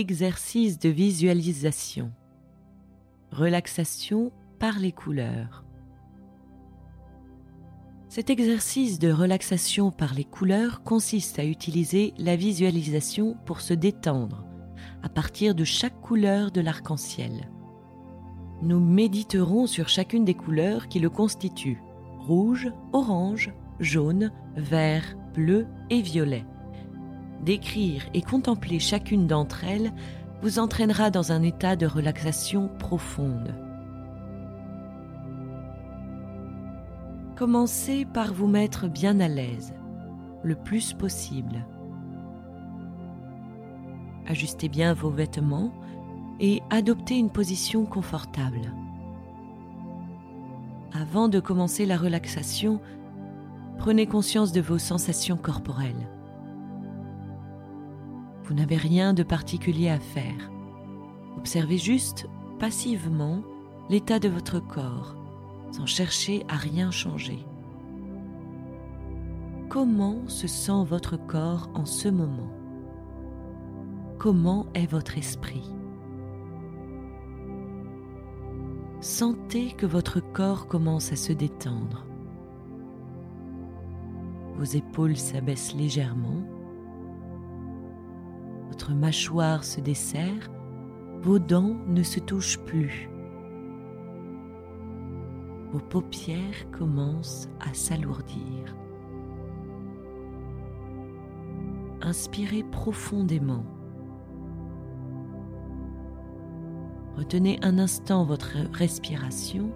exercice de visualisation. Relaxation par les couleurs. Cet exercice de relaxation par les couleurs consiste à utiliser la visualisation pour se détendre à partir de chaque couleur de l'arc-en-ciel. Nous méditerons sur chacune des couleurs qui le constituent rouge, orange, jaune, vert, bleu et violet. Décrire et contempler chacune d'entre elles vous entraînera dans un état de relaxation profonde. Commencez par vous mettre bien à l'aise, le plus possible. Ajustez bien vos vêtements et adoptez une position confortable. Avant de commencer la relaxation, prenez conscience de vos sensations corporelles. Vous n'avez rien de particulier à faire. Observez juste passivement l'état de votre corps sans chercher à rien changer. Comment se sent votre corps en ce moment? Comment est votre esprit? Sentez que votre corps commence à se détendre. Vos épaules s'abaissent légèrement. Votre mâchoire se desserre. Vos dents ne se touchent plus vos paupières commencent à s'alourdir. Inspirez profondément. Retenez un instant votre respiration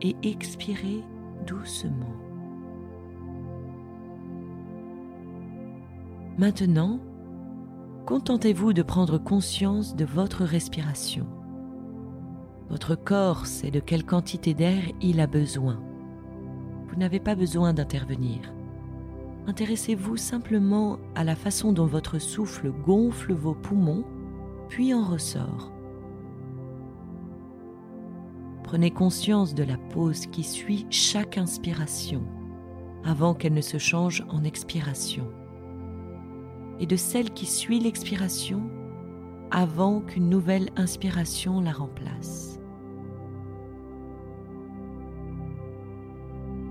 et expirez doucement. Maintenant, contentez-vous de prendre conscience de votre respiration. Votre corps sait de quelle quantité d'air il a besoin. Vous n'avez pas besoin d'intervenir. Intéressez-vous simplement à la façon dont votre souffle gonfle vos poumons, puis en ressort. Prenez conscience de la pause qui suit chaque inspiration avant qu'elle ne se change en expiration et de celle qui suit l'expiration avant qu'une nouvelle inspiration la remplace.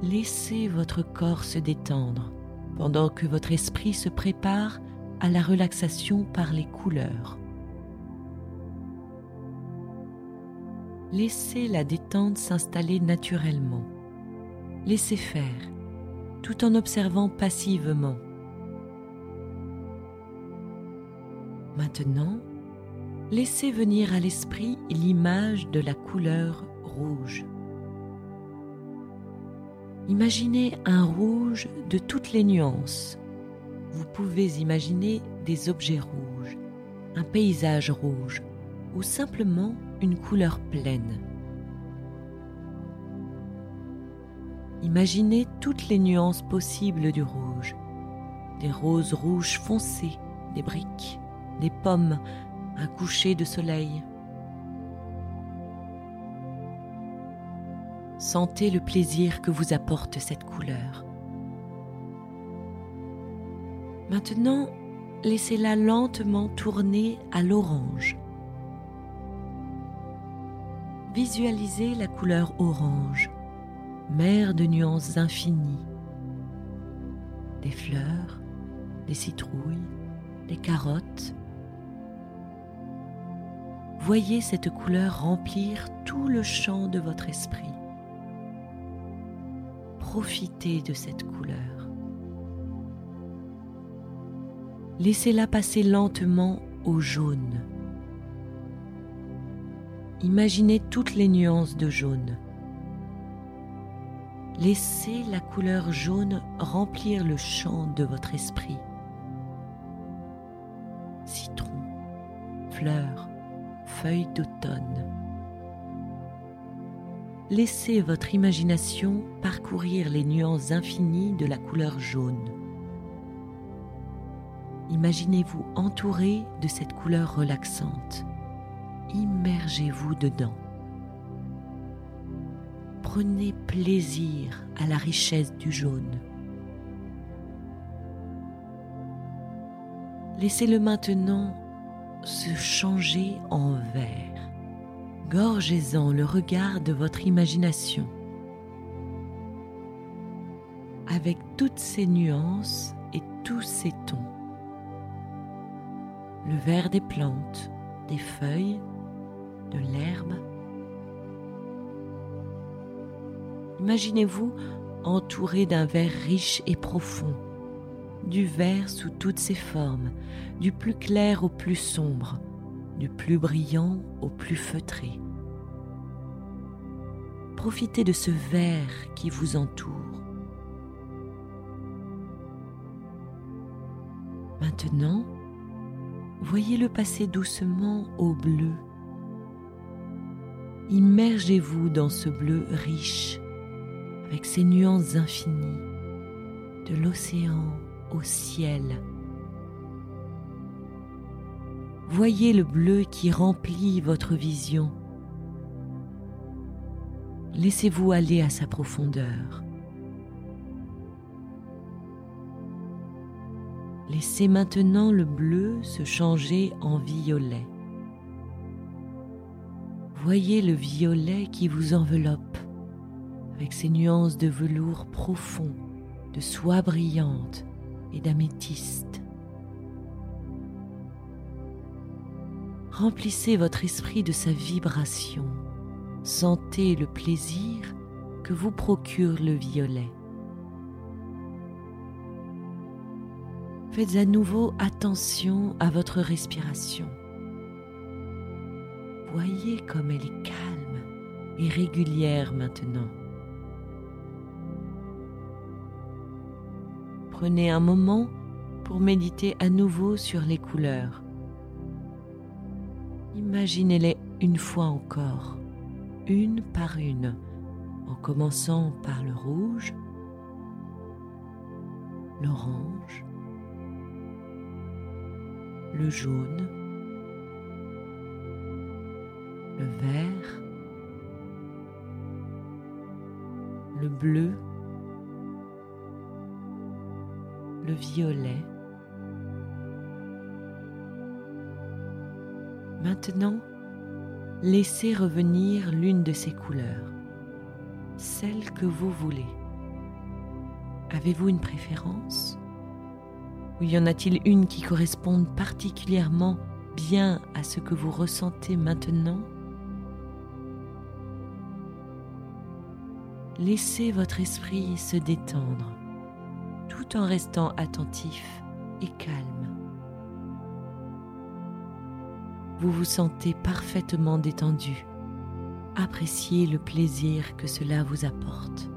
laissez votre corps se détendre pendant que votre esprit se prépare à la relaxation par les couleurs. Laissez la détente s'installer naturellement. Laissez faire, tout en observant passivement. Maintenant, laissez venir à l'esprit l'image de la couleur rouge. Imaginez un rouge de toutes les nuances. Vous pouvez imaginer des objets rouges, un paysage rouge ou simplement une couleur pleine. Imaginez toutes les nuances possibles du rouge. Des roses rouges foncées, des briques, des pommes, un coucher de soleil, Sentez le plaisir que vous apporte cette couleur. Maintenant, laissez-la lentement tourner à l'orange. Visualisez la couleur orange, mer de nuances infinies. Des fleurs, des citrouilles, des carottes. Voyez cette couleur remplir tout le champ de votre esprit profitez de cette couleur. Laissez-la passer lentement au jaune. Imaginez toutes les nuances de jaune. Laissez la couleur jaune remplir le champ de votre esprit. Citron, fleurs, d'automne laissez votre imagination parcourir les nuances infinies de la couleur jaune. Imaginez-vous entouré de cette couleur relaxante. Immergez-vous dedans. Prenez plaisir à la richesse du jaune. Laissez-le maintenant se changer en vert. Gorgez-en le regard de votre imagination. Avec toutes ses nuances et tous ses tons. Le vert des plantes, des feuilles, de l'herbe. Imaginez-vous entouré d'un vert riche et profond, du vert sous toutes ses formes, du plus clair au plus sombre, du plus brillant au plus feutré. Profitez de ce vert qui vous entoure. Maintenant, voyez-le passer doucement au bleu. Immergez-vous dans ce bleu riche, avec ses nuances infinies, de l'océan au ciel. Voyez le bleu qui remplit votre vision. Laissez-vous aller à sa profondeur. Laissez maintenant le bleu se changer en violet. Voyez le violet qui vous enveloppe avec ses nuances de velours profond, de soie brillante et d'améthyste. Remplissez votre esprit de sa vibration. Sentez le plaisir que vous procure le violet. Faites à nouveau attention à votre respiration. Voyez comme elle est calme et régulière maintenant. Prenez un moment pour méditer à nouveau sur les couleurs. Imaginez-les une fois encore, une par une, en commençant par le rouge, l'orange, le jaune, le vert, le bleu, le violet. Maintenant, laissez revenir l'une de ces couleurs, celle que vous voulez. Avez-vous une préférence? Ou y en a-t-il une qui corresponde particulièrement bien à ce que vous ressentez maintenant? Laissez votre esprit se détendre tout en restant attentif et calme. Vous vous sentez parfaitement détendu. Appréciez le plaisir que cela vous apporte.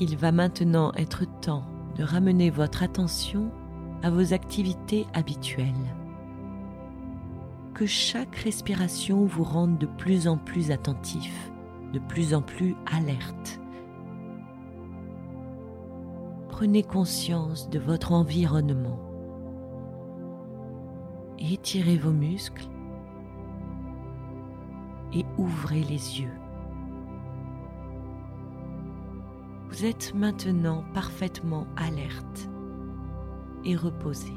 Il va maintenant être temps de ramener votre attention à vos activités habituelles. Que chaque respiration vous rende de plus en plus attentif, de plus en plus alerte prenez conscience de votre environnement. Étirez vos muscles et ouvrez les yeux. Vous êtes maintenant parfaitement alerte et reposé.